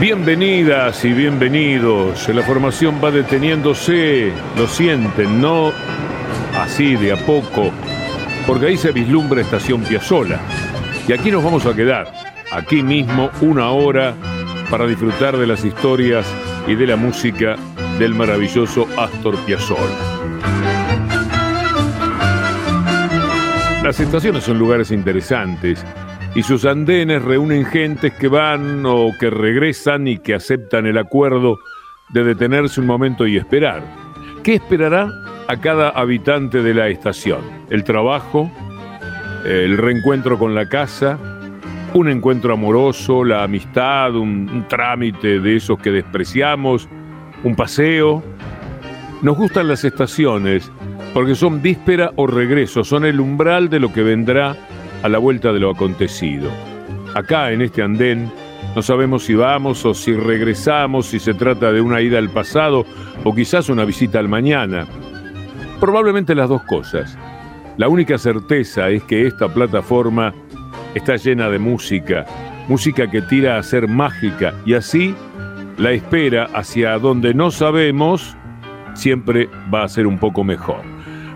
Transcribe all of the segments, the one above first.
Bienvenidas y bienvenidos. La formación va deteniéndose, lo sienten, ¿no? Así de a poco, porque ahí se vislumbra Estación Piazzola. Y aquí nos vamos a quedar, aquí mismo, una hora, para disfrutar de las historias y de la música del maravilloso Astor Piazzolla. Las estaciones son lugares interesantes y sus andenes reúnen gentes que van o que regresan y que aceptan el acuerdo de detenerse un momento y esperar. ¿Qué esperará a cada habitante de la estación? El trabajo, el reencuentro con la casa, un encuentro amoroso, la amistad, un, un trámite de esos que despreciamos, un paseo. Nos gustan las estaciones porque son víspera o regreso, son el umbral de lo que vendrá a la vuelta de lo acontecido. Acá, en este andén, no sabemos si vamos o si regresamos, si se trata de una ida al pasado o quizás una visita al mañana. Probablemente las dos cosas. La única certeza es que esta plataforma está llena de música, música que tira a ser mágica y así la espera hacia donde no sabemos siempre va a ser un poco mejor.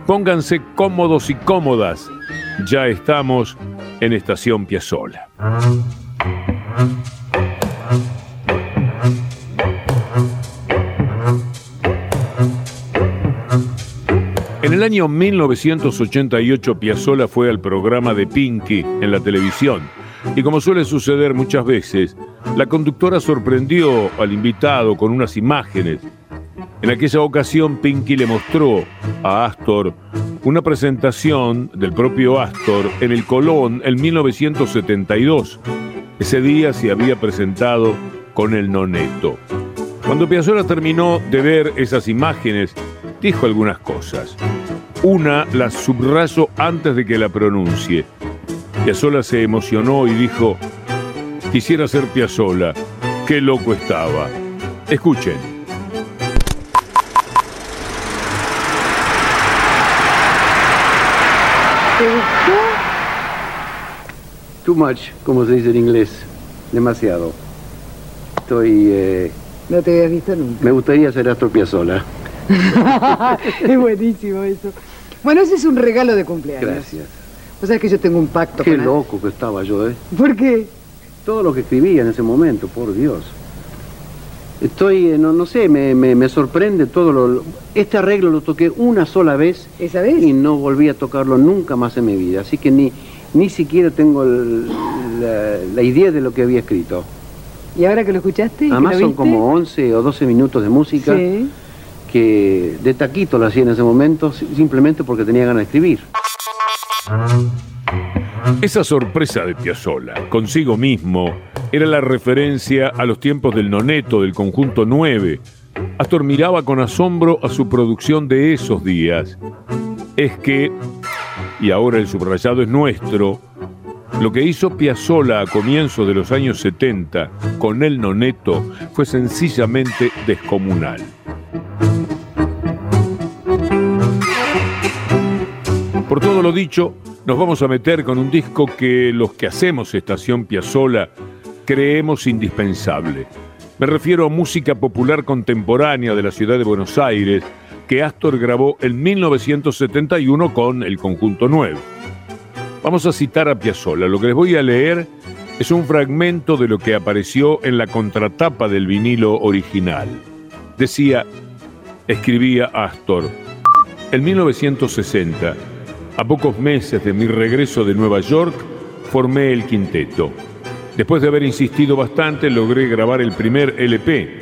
Pónganse cómodos y cómodas ya estamos en Estación Piazzola. En el año 1988 Piazzola fue al programa de Pinky en la televisión y como suele suceder muchas veces, la conductora sorprendió al invitado con unas imágenes. En aquella ocasión Pinky le mostró a Astor una presentación del propio Astor en el Colón en 1972. Ese día se había presentado con el Noneto. Cuando Piazzolla terminó de ver esas imágenes, dijo algunas cosas. Una la subrayo antes de que la pronuncie. Piazzolla se emocionó y dijo, quisiera ser Piazzolla, qué loco estaba. Escuchen. Too much, como se dice en inglés. Demasiado. Estoy. Eh, No te habías visto nunca. me gustaría ser Astor Piazzolla. es buenísimo eso. Bueno, ese es un regalo de cumpleaños. Gracias. Vos sabés que yo tengo un pacto Qué con... loco que estaba yo, ¿eh? ¿Por qué? Todo lo que escribía en ese momento, por Dios. Estoy, eh, no, no sé, me, me- me sorprende todo lo, lo- Este arreglo lo toqué una sola vez ¿Esa vez? y no volví a tocarlo nunca más en mi vida. Así que ni, ni siquiera tengo el- la, la idea de lo que había escrito. ¿Y ahora que lo escuchaste? y que Además lo son como 11 o 12 minutos de música Sí. que de taquito lo hacía en ese momento si- simplemente porque tenía ganas de escribir. Esa sorpresa de Piazzolla consigo mismo era la referencia a los tiempos del noneto del conjunto 9. Astor miraba con asombro a su producción de esos días. Es que, y ahora el subrayado es nuestro, lo que hizo Piazzolla a comienzos de los años 70 con el noneto fue sencillamente descomunal. Por todo lo dicho, nos vamos a meter con un disco que los que hacemos Estación Piazzola creemos indispensable. Me refiero a música popular contemporánea de la ciudad de Buenos Aires que Astor grabó en 1971 con el Conjunto 9. Vamos a citar a Piazzolla. Lo que les voy a leer es un fragmento de lo que apareció en la contratapa del vinilo original. Decía, escribía Astor, En 1960, a pocos meses de mi regreso de Nueva York, formé el quinteto. Después de haber insistido bastante, logré grabar el primer LP.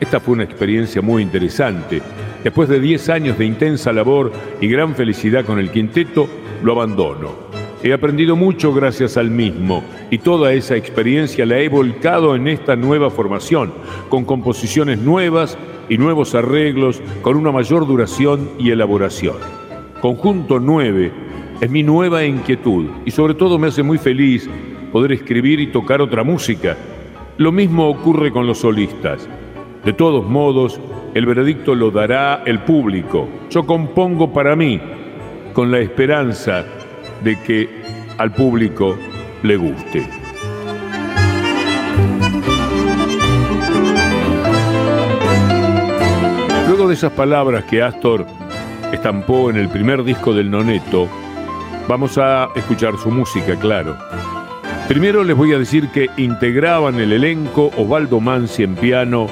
Esta fue una experiencia muy interesante. Después de 10 años de intensa labor y gran felicidad con el quinteto, lo abandono. He aprendido mucho gracias al mismo y toda esa experiencia la he volcado en esta nueva formación, con composiciones nuevas y nuevos arreglos, con una mayor duración y elaboración. Conjunto 9 es mi nueva inquietud y sobre todo me hace muy feliz poder escribir y tocar otra música. Lo mismo ocurre con los solistas. De todos modos, el veredicto lo dará el público. Yo compongo para mí, con la esperanza de que al público le guste. Luego de esas palabras que Astor estampó en el primer disco del Noneto, vamos a escuchar su música, claro. Primero les voy a decir que integraban el elenco Osvaldo Mansi en piano,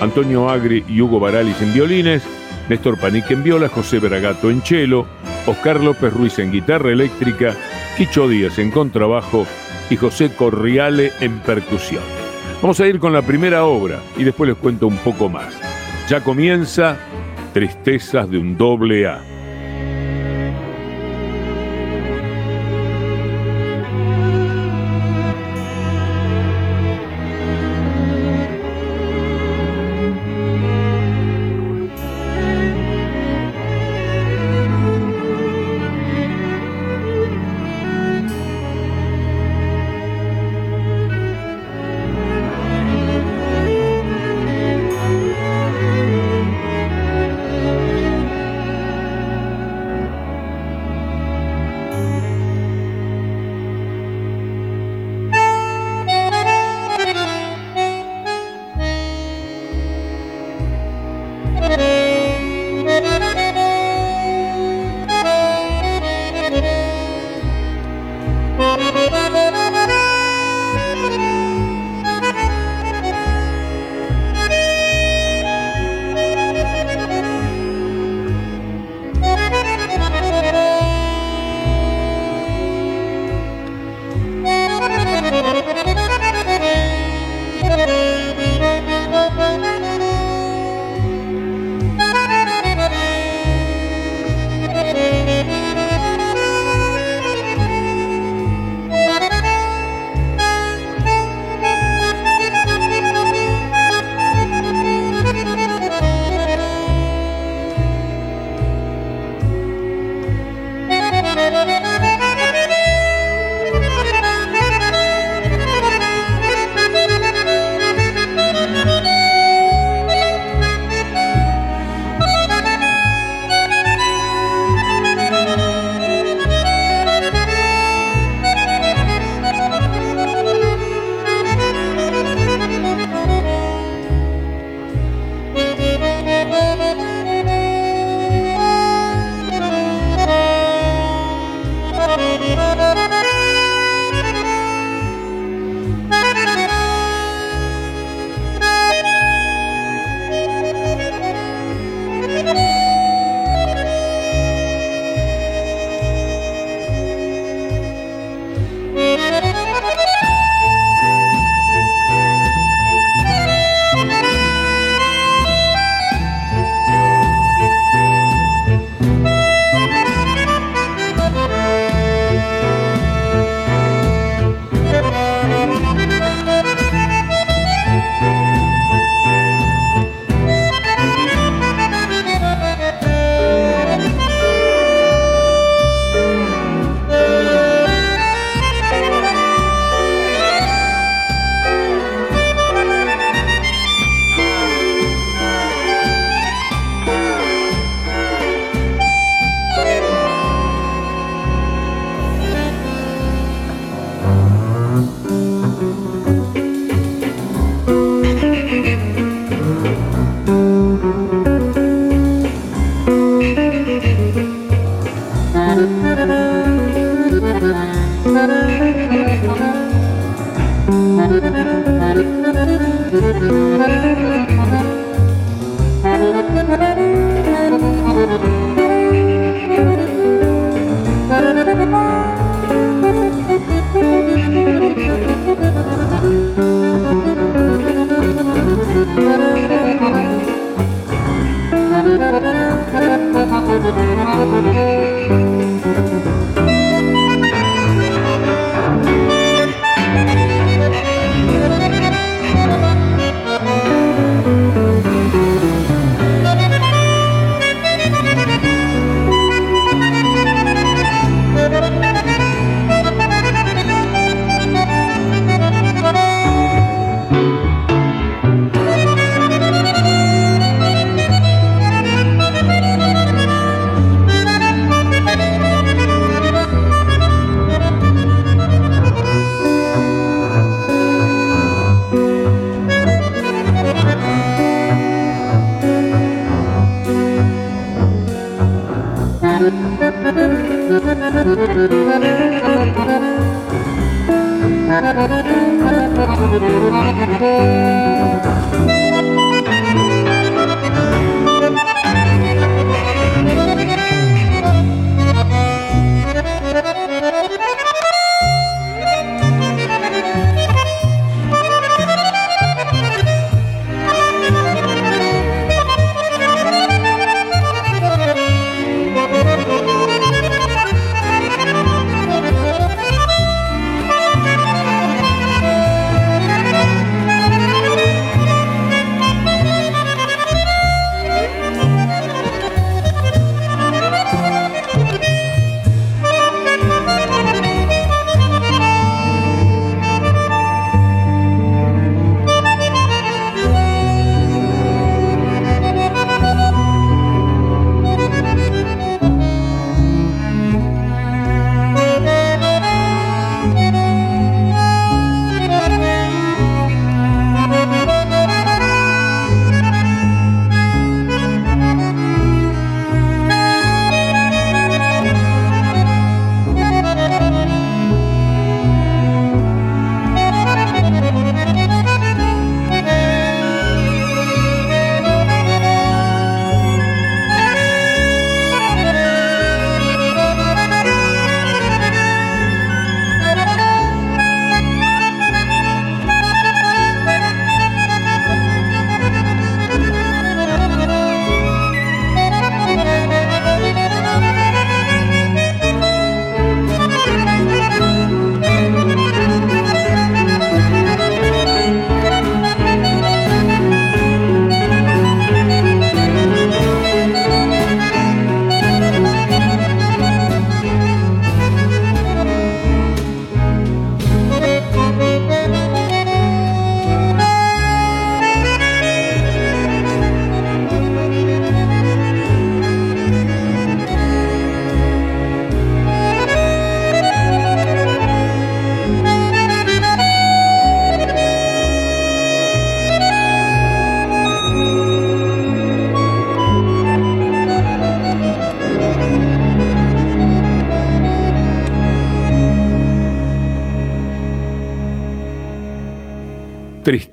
Antonio Agri y Hugo Baralis en violines, Néstor Panique en viola, José Bragato en cello, Oscar López Ruiz en guitarra eléctrica, Quicho Díaz en contrabajo y José Corriale en percusión. Vamos a ir con la primera obra y después les cuento un poco más. Ya comienza Tristezas de un doble A.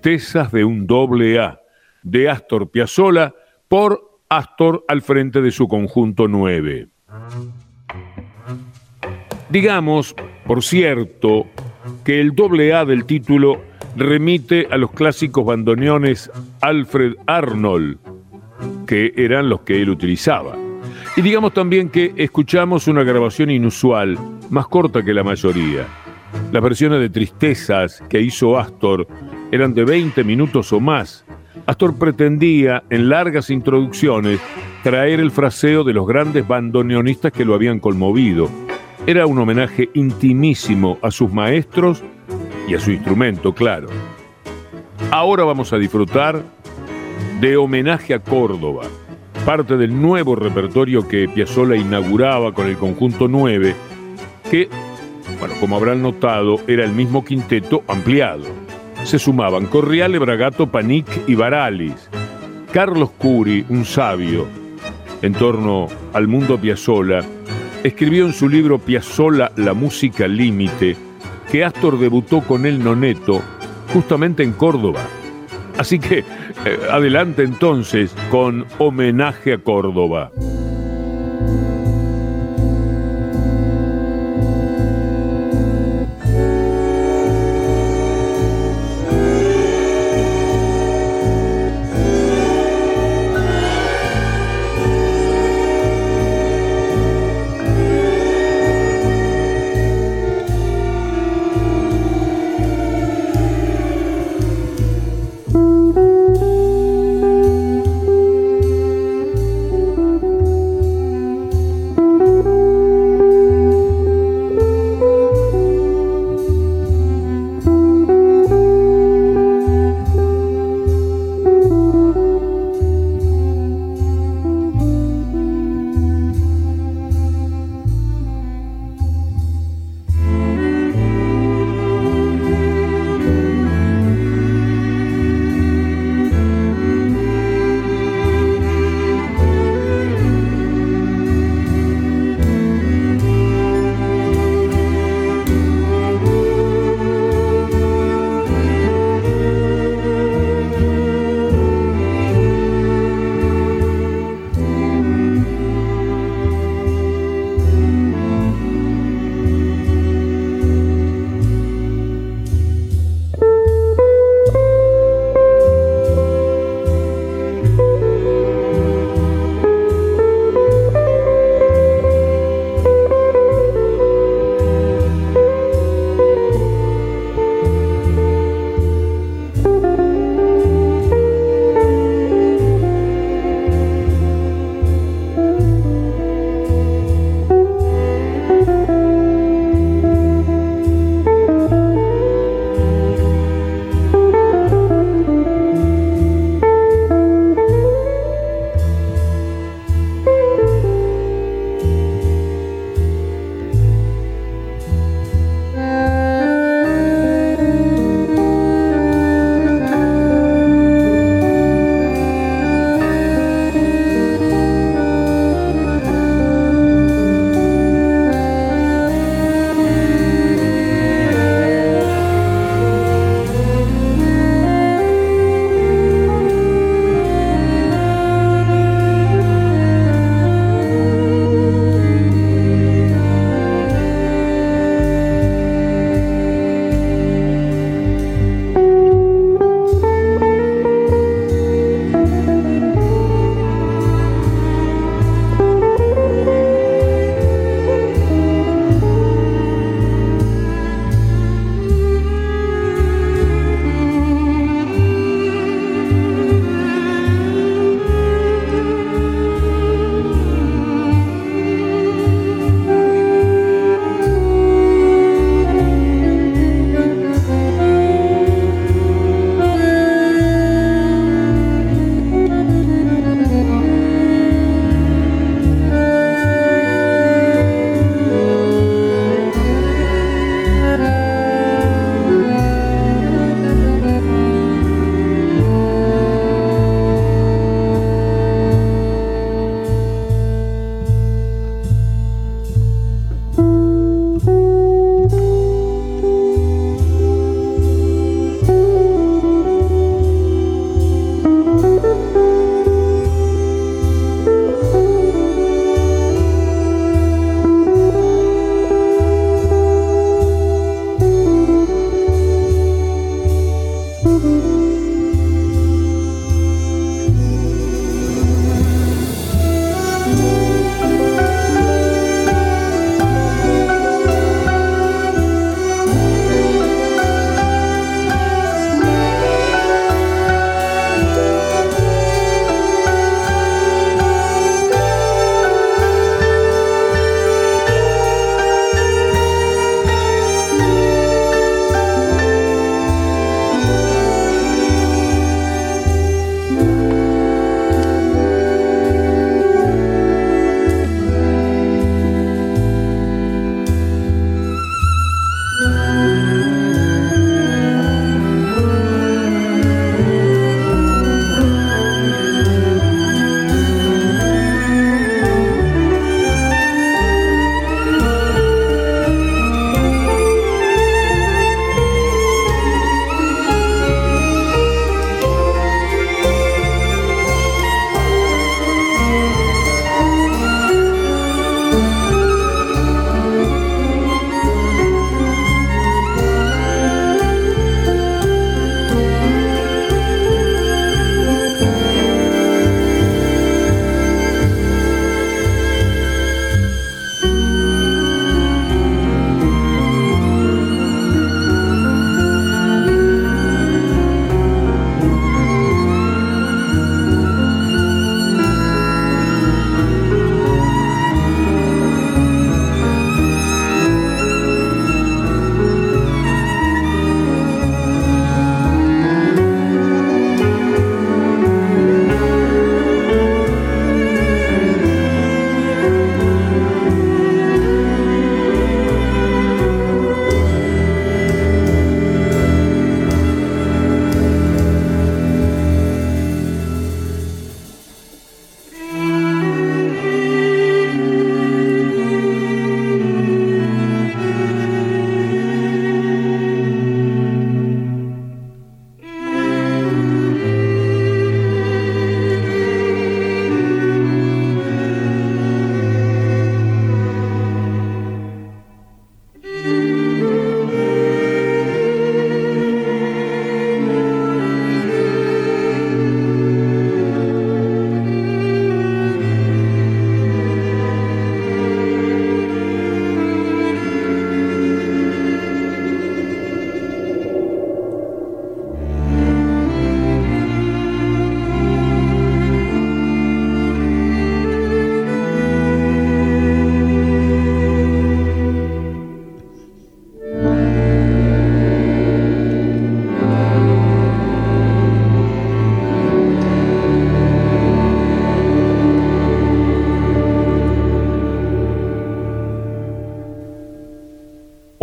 De un doble A, de Astor Piazzolla, por Astor al frente de su conjunto 9. Digamos, por cierto, que el doble A del título remite a los clásicos bandoneones Alfred Arnold, que eran los que él utilizaba. Y digamos también que escuchamos una grabación inusual, más corta que la mayoría. Las versiones de Tristezas que hizo Astor eran de 20 minutos o más. Astor pretendía, en largas introducciones, traer el fraseo de los grandes bandoneonistas que lo habían conmovido. Era un homenaje intimísimo a sus maestros y a su instrumento, claro. Ahora vamos a disfrutar de Homenaje a Córdoba, parte del nuevo repertorio que Piazzolla inauguraba con el conjunto 9, que, bueno, como habrán notado, era el mismo quinteto ampliado se sumaban Corriale, Bragato, Panic y Baralis. Carlos Curi, un sabio en torno al mundo Piazzolla, escribió en su libro Piazzolla, la música límite, que Astor debutó con el noneto justamente en Córdoba. Así que eh, adelante entonces con homenaje a Córdoba.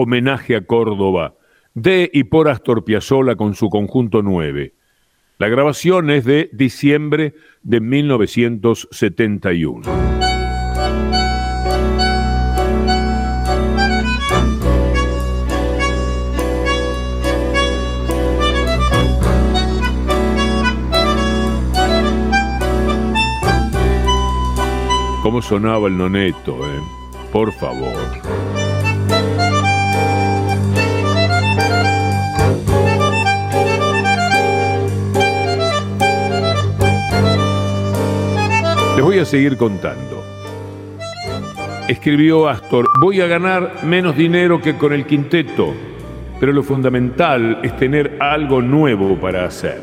Homenaje a Córdoba, de y por Astor Piazzolla con su conjunto 9. La grabación es de diciembre de 1971. ¿Cómo sonaba el noneto, eh? Por favor. Les voy a seguir contando. Escribió Astor, voy a ganar menos dinero que con el quinteto, pero lo fundamental es tener algo nuevo para hacer.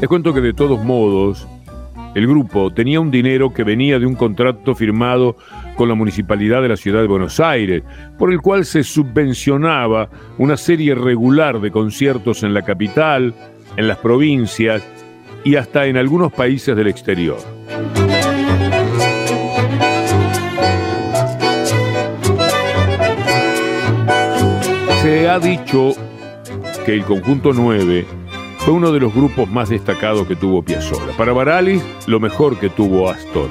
Les cuento que de todos modos, el grupo tenía un dinero que venía de un contrato firmado con la Municipalidad de la Ciudad de Buenos Aires, por el cual se subvencionaba una serie regular de conciertos en la capital, en las provincias y hasta en algunos países del exterior. Se ha dicho que el conjunto 9 fue uno de los grupos más destacados que tuvo Piazzolla. Para Baralis, lo mejor que tuvo Astor.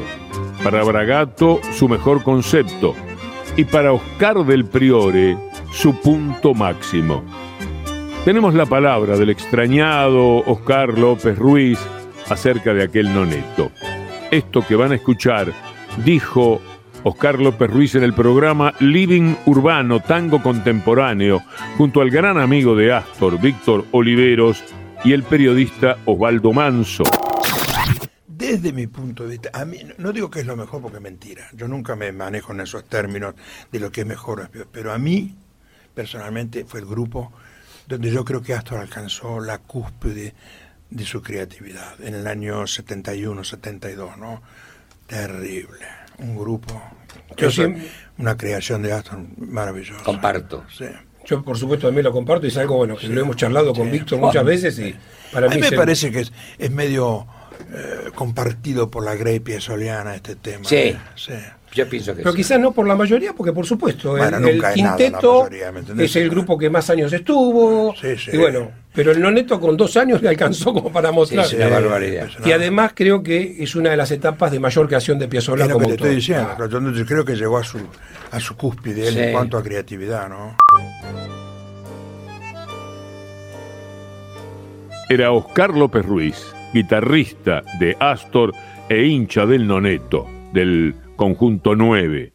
Para Bragato, su mejor concepto. Y para Oscar del Priore, su punto máximo. Tenemos la palabra del extrañado Oscar López Ruiz acerca de aquel noneto. Esto que van a escuchar dijo Oscar López Ruiz en el programa Living Urbano Tango Contemporáneo junto al gran amigo de Astor, Víctor Oliveros, y el periodista Osvaldo Manso. Desde mi punto de vista, a mí no digo que es lo mejor porque es mentira. Yo nunca me manejo en esos términos de lo que es mejor. Pero a mí, personalmente, fue el grupo donde yo creo que Astor alcanzó la cúspide de su creatividad en el año 71, 72, ¿no? Terrible. Un grupo. Yo una creación de Astor maravillosa. Comparto. Sí. Yo, por supuesto, también lo comparto y es algo bueno que lo hemos charlado con Víctor muchas veces y para a mí, me parece que es, es medio eh, compartido por la grey soliana este tema. Sí. ¿eh? sí. Yo pienso que Pero quizás no por la mayoría, porque por supuesto, el, quinteto es el grupo que más años estuvo. Sí, sí. Y bueno, pero el noneto con dos años le alcanzó como para mostrar. Sí, barbaridad. Y además creo que es una de las etapas de mayor creación de Piazzolla como que te estoy diciendo, yo creo que llegó a su, a su cúspide en cuanto a creatividad, ¿no? Era Oscar López Ruiz, guitarrista de Astor e hincha del Noneto, del conjunto 9.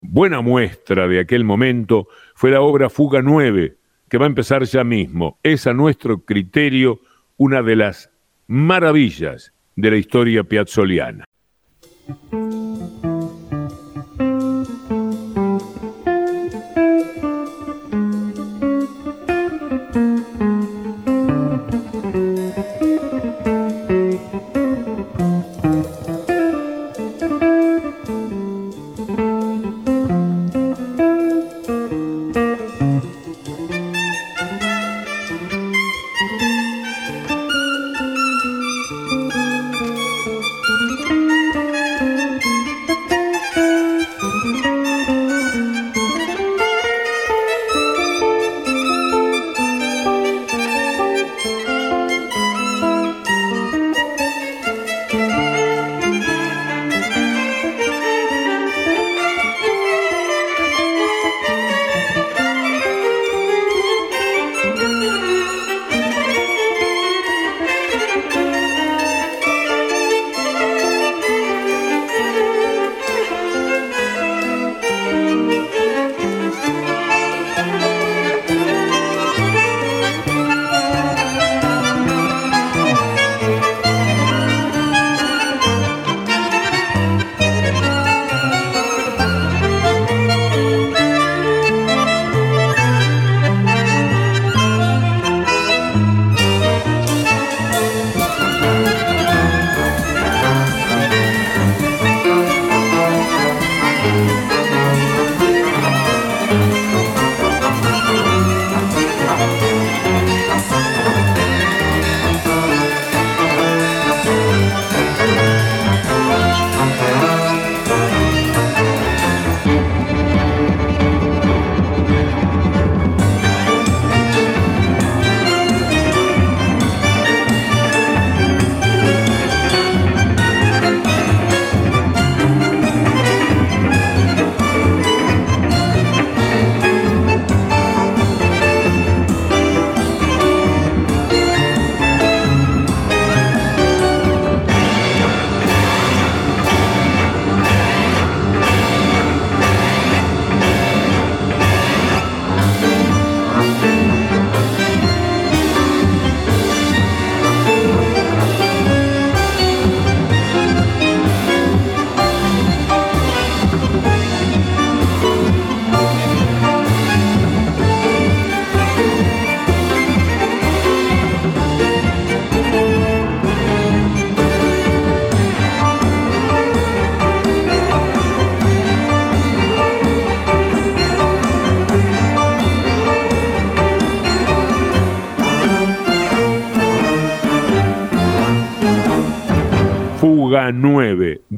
Buena muestra de aquel momento fue la obra Fuga 9, que va a empezar ya mismo. Es a nuestro criterio una de las maravillas de la historia piazzoliana.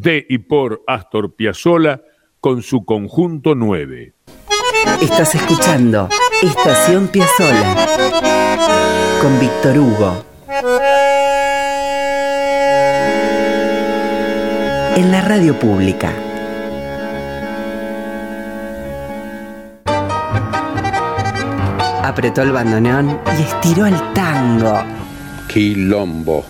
De y por Astor Piazzolla con su conjunto 9. Estás escuchando Estación Piazzolla con Víctor Hugo. En la radio pública. Apretó el bandoneón y estiró el tango. Quilombo.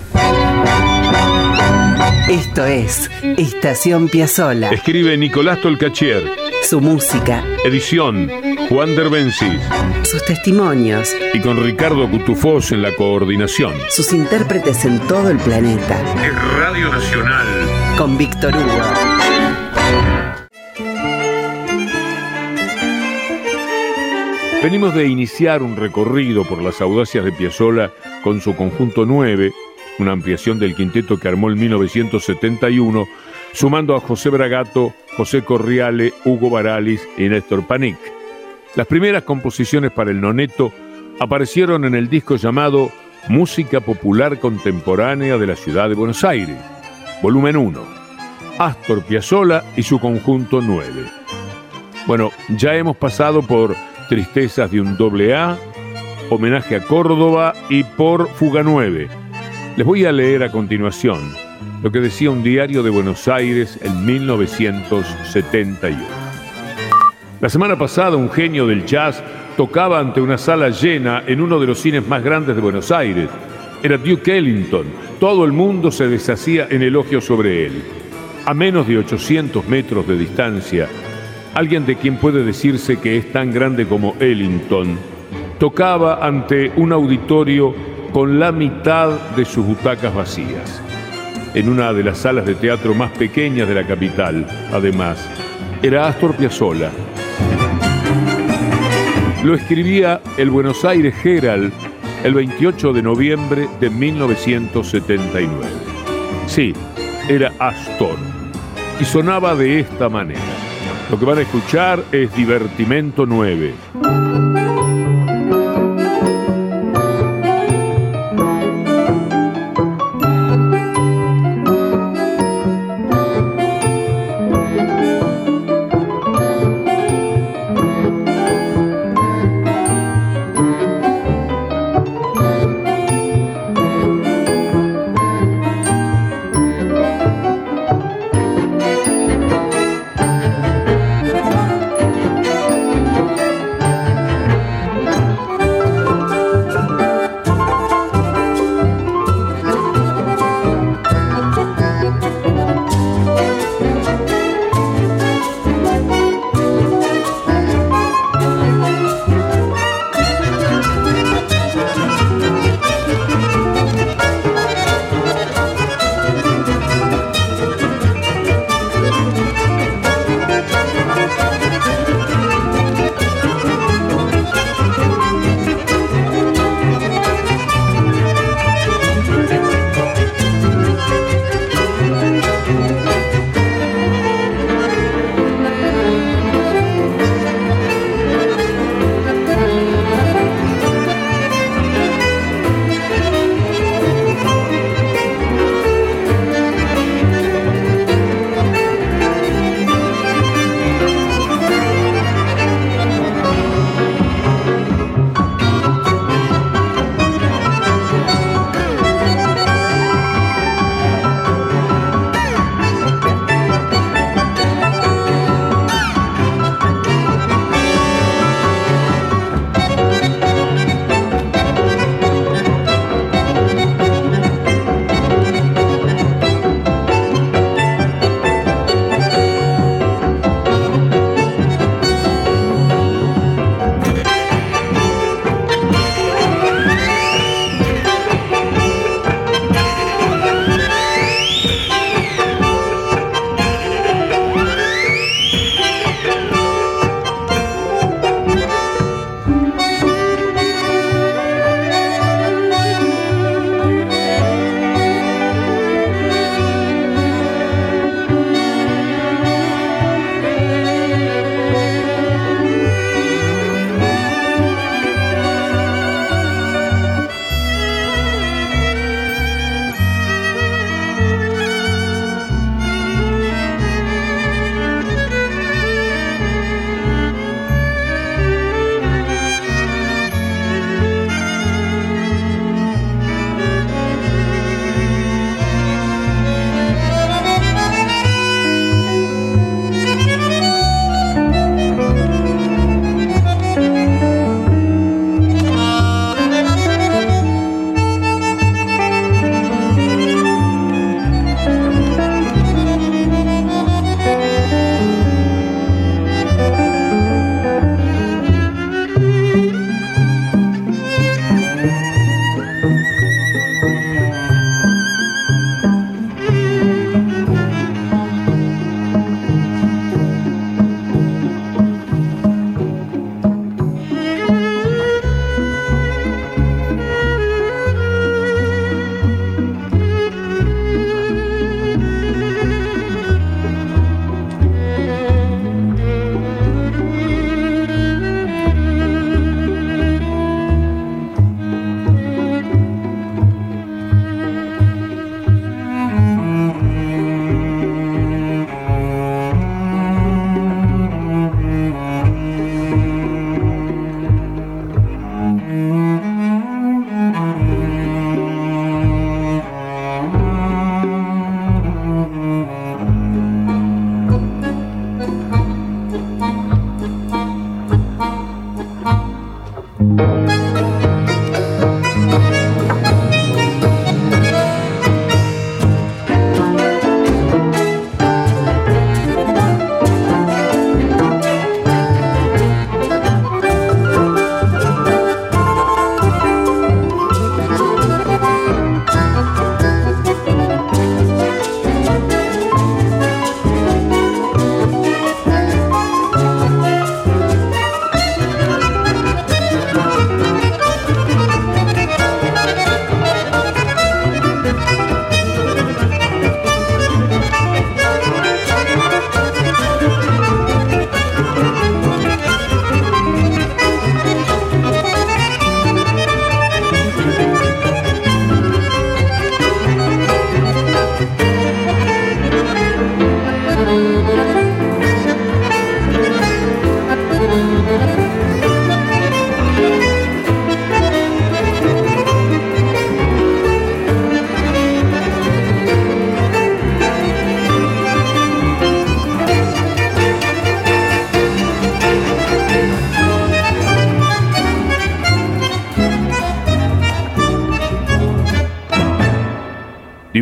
Esto es Estación Piazzola. Escribe Nicolás Tolcachier. Su música. Edición Juan Derbencis. Sus testimonios. Y con Ricardo Cutufós en la coordinación. Sus intérpretes en todo el planeta. Es Radio Nacional. Con Víctor Hugo. Venimos de iniciar un recorrido por las audacias de Piazzola con su conjunto 9 una ampliación del quinteto que armó en 1971, sumando a José Bragato, José Corriale, Hugo Baralis y Néstor Panic. Las primeras composiciones para el noneto aparecieron en el disco llamado Música Popular Contemporánea de la Ciudad de Buenos Aires, volumen 1, Astor Piazzolla y su conjunto 9. Bueno, ya hemos pasado por Tristezas de un doble A, Homenaje a Córdoba y por Fuga 9 les voy a leer a continuación lo que decía un diario de Buenos Aires en 1971. La semana pasada un genio del jazz tocaba ante una sala llena en uno de los cines más grandes de Buenos Aires. Era Duke Ellington. Todo el mundo se deshacía en elogio sobre él. A menos de 800 metros de distancia, alguien de quien puede decirse que es tan grande como Ellington, tocaba ante un auditorio con la mitad de sus butacas vacías. En una de las salas de teatro más pequeñas de la capital, además, era Astor Piazzolla. Lo escribía el Buenos Aires Herald el 28 de noviembre de 1979. Sí, era Astor. Y sonaba de esta manera. Lo que van a escuchar es Divertimento 9.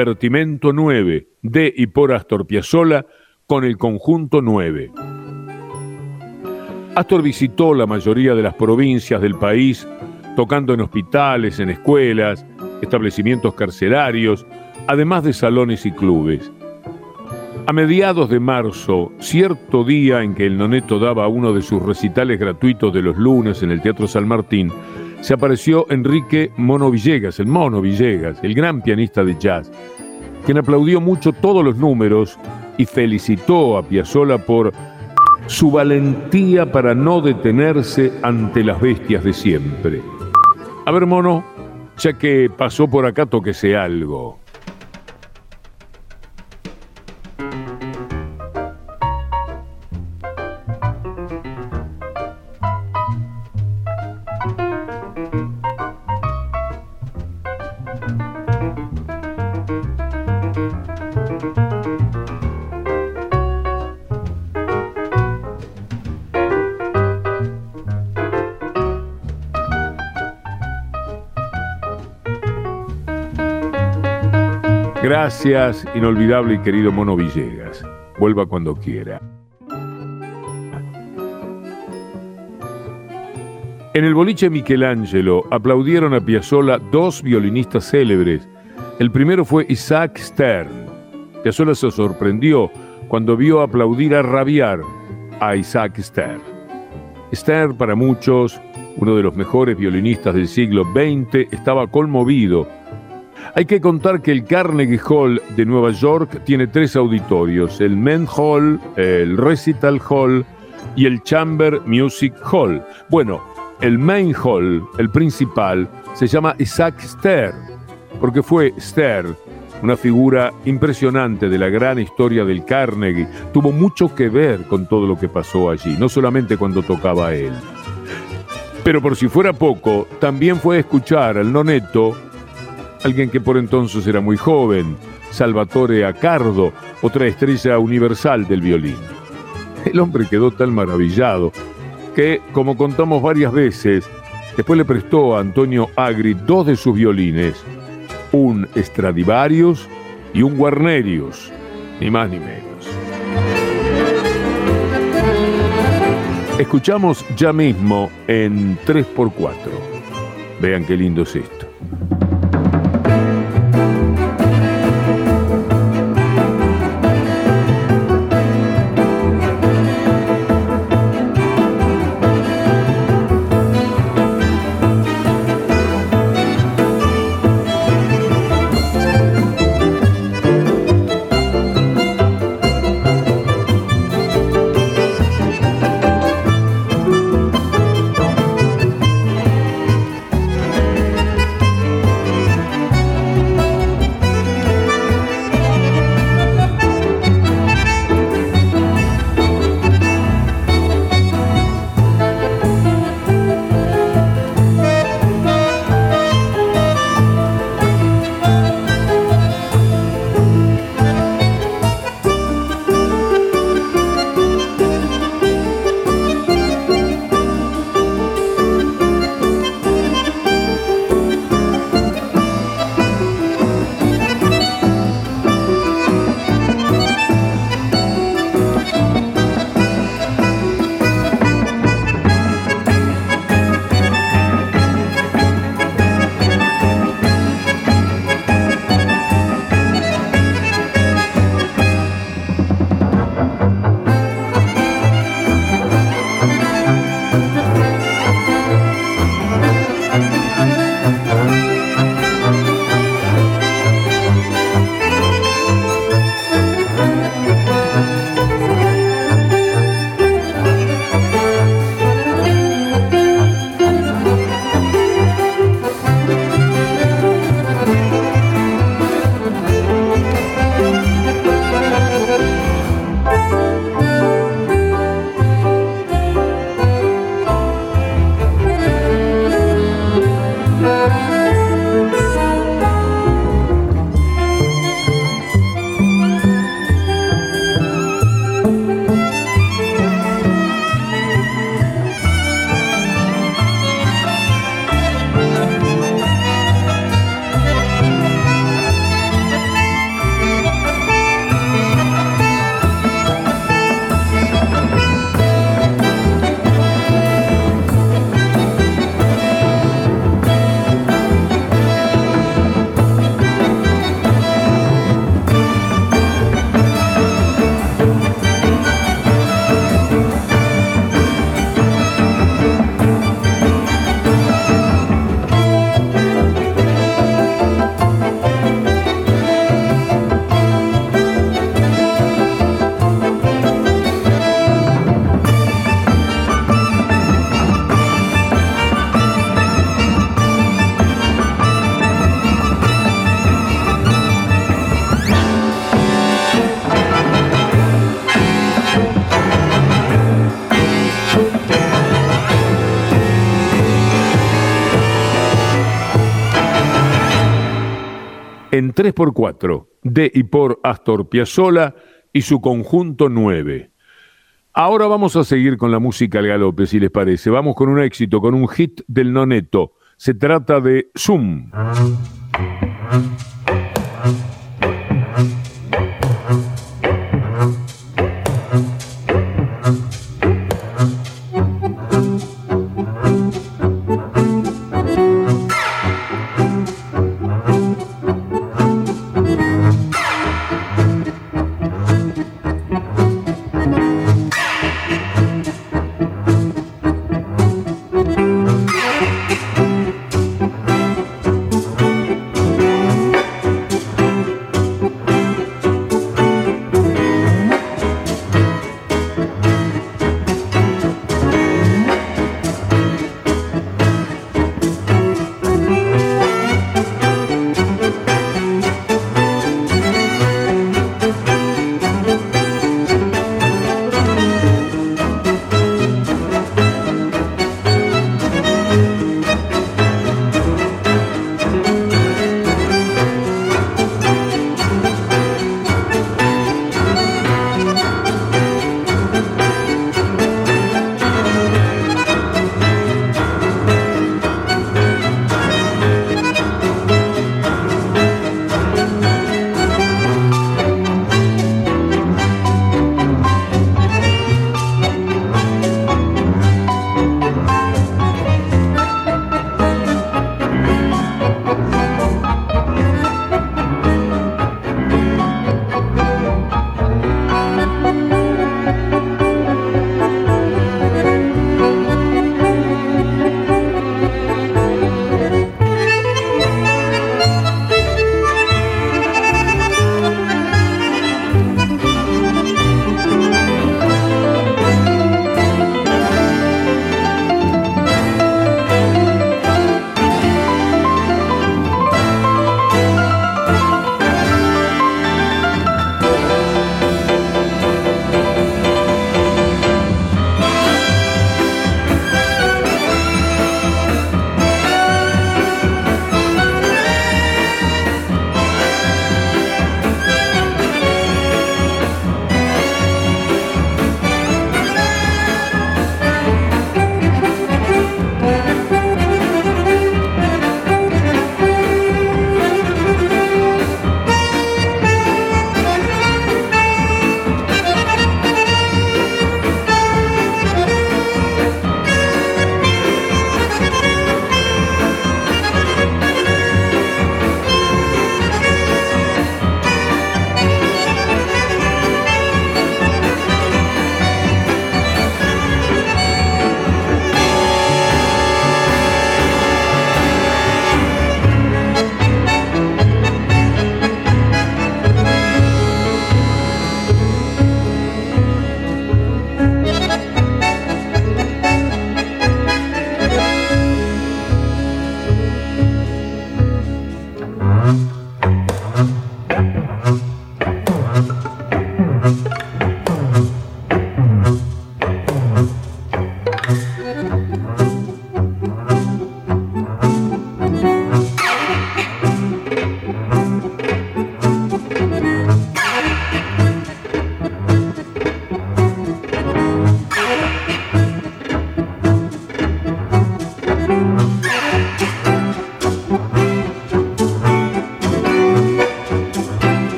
Divertimento 9 de y por Astor Piazzolla con el conjunto 9. Astor visitó la mayoría de las provincias del país, tocando en hospitales, en escuelas, establecimientos carcelarios, además de salones y clubes. A mediados de marzo, cierto día en que el Noneto daba uno de sus recitales gratuitos de los lunes en el Teatro San Martín, se apareció Enrique Mono Villegas, el Mono Villegas, el gran pianista de jazz, quien aplaudió mucho todos los números y felicitó a Piazzolla por su valentía para no detenerse ante las bestias de siempre. A ver, Mono, ya que pasó por acá, toquese algo. Gracias, inolvidable y querido Mono Villegas. Vuelva cuando quiera. En el boliche Michelangelo aplaudieron a Piazzolla dos violinistas célebres. El primero fue Isaac Stern. Piazzolla se sorprendió cuando vio aplaudir a rabiar a Isaac Stern. Stern, para muchos, uno de los mejores violinistas del siglo XX, estaba conmovido hay que contar que el Carnegie Hall de Nueva York tiene tres auditorios, el Men Hall, el Recital Hall y el Chamber Music Hall. Bueno, el Main Hall, el principal, se llama Isaac Stern, porque fue Stern, una figura impresionante de la gran historia del Carnegie, tuvo mucho que ver con todo lo que pasó allí, no solamente cuando tocaba él. Pero por si fuera poco, también fue escuchar al noneto alguien que por entonces era muy joven, Salvatore Accardo, otra estrella universal del violín. El hombre quedó tan maravillado que, como contamos varias veces, después le prestó a Antonio Agri dos de sus violines, un Stradivarius y un Guarnerius, ni más ni menos. Escuchamos ya mismo en 3x4. Vean qué lindo es esto. 3x4, de y por Astor Piazzolla y su conjunto 9. Ahora vamos a seguir con la música al galope, si les parece. Vamos con un éxito, con un hit del noneto. Se trata de Zoom.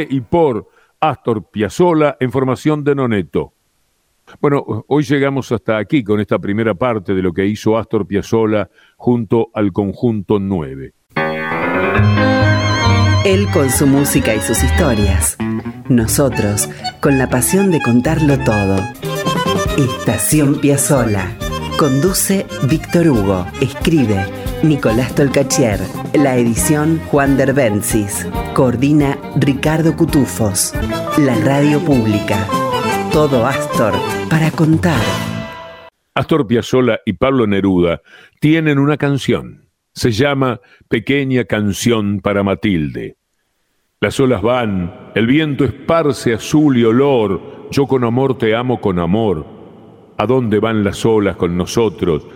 Y por Astor Piazzolla en formación de Noneto. Bueno, hoy llegamos hasta aquí con esta primera parte de lo que hizo Astor Piazzolla junto al conjunto 9. Él con su música y sus historias. Nosotros con la pasión de contarlo todo. Estación Piazzolla. Conduce Víctor Hugo. Escribe Nicolás Tolcachier. La edición Juan Derbencis. Coordina Ricardo Cutufos. La radio pública. Todo Astor para contar. Astor Piazzolla y Pablo Neruda tienen una canción. Se llama Pequeña canción para Matilde. Las olas van, el viento esparce azul y olor, yo con amor te amo con amor. ¿A dónde van las olas con nosotros?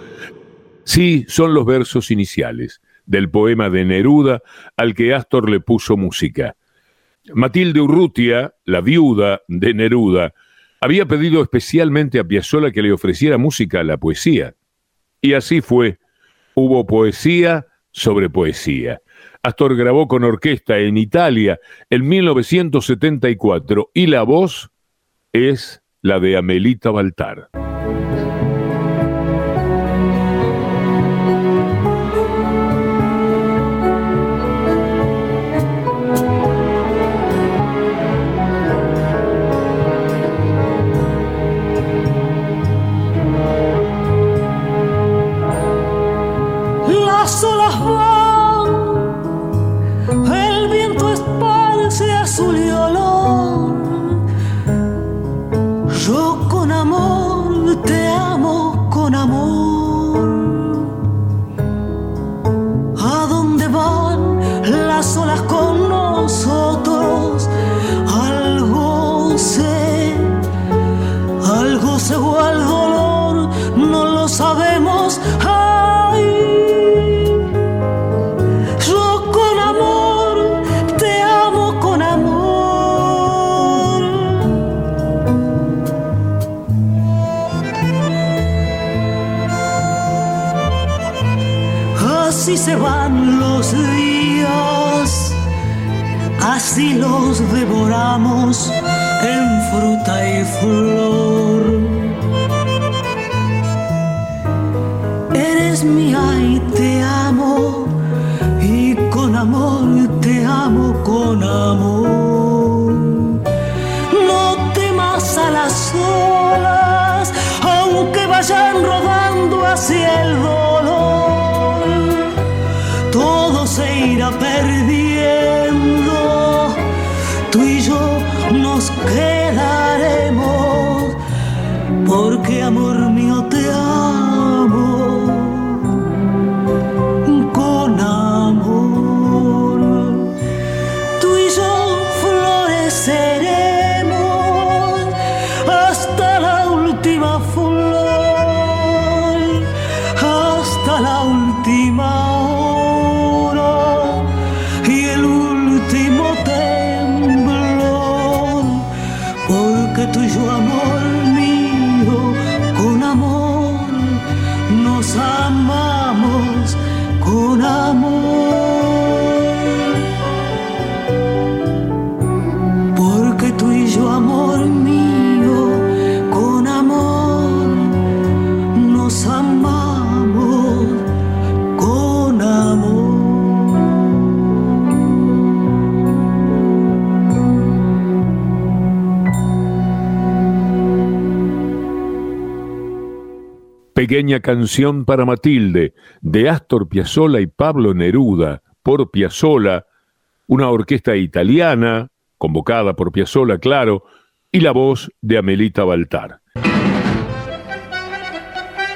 Sí, son los versos iniciales del poema de Neruda al que Astor le puso música. Matilde Urrutia, la viuda de Neruda, había pedido especialmente a Piazzolla que le ofreciera música a la poesía. Y así fue. Hubo poesía sobre poesía. Astor grabó con orquesta en Italia en 1974 y la voz es la de Amelita Baltar. 苏联。for 地 Pequeña canción para Matilde, de Astor Piazzolla y Pablo Neruda, por Piazzolla, una orquesta italiana, convocada por Piazzolla, claro, y la voz de Amelita Baltar.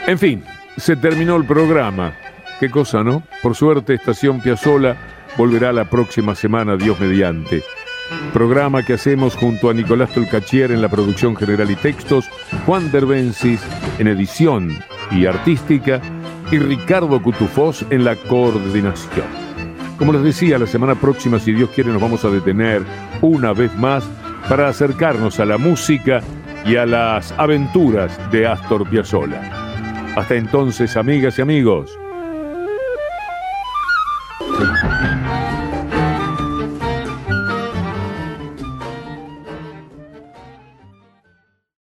En fin, se terminó el programa. Qué cosa, ¿no? Por suerte, Estación Piazzolla volverá la próxima semana, Dios mediante. Programa que hacemos junto a Nicolás Tolcachier en la producción general y textos, Juan Derbencis en edición y artística y Ricardo Cutufós en la coordinación. Como les decía, la semana próxima, si Dios quiere, nos vamos a detener una vez más para acercarnos a la música y a las aventuras de Astor Piazzolla. Hasta entonces, amigas y amigos.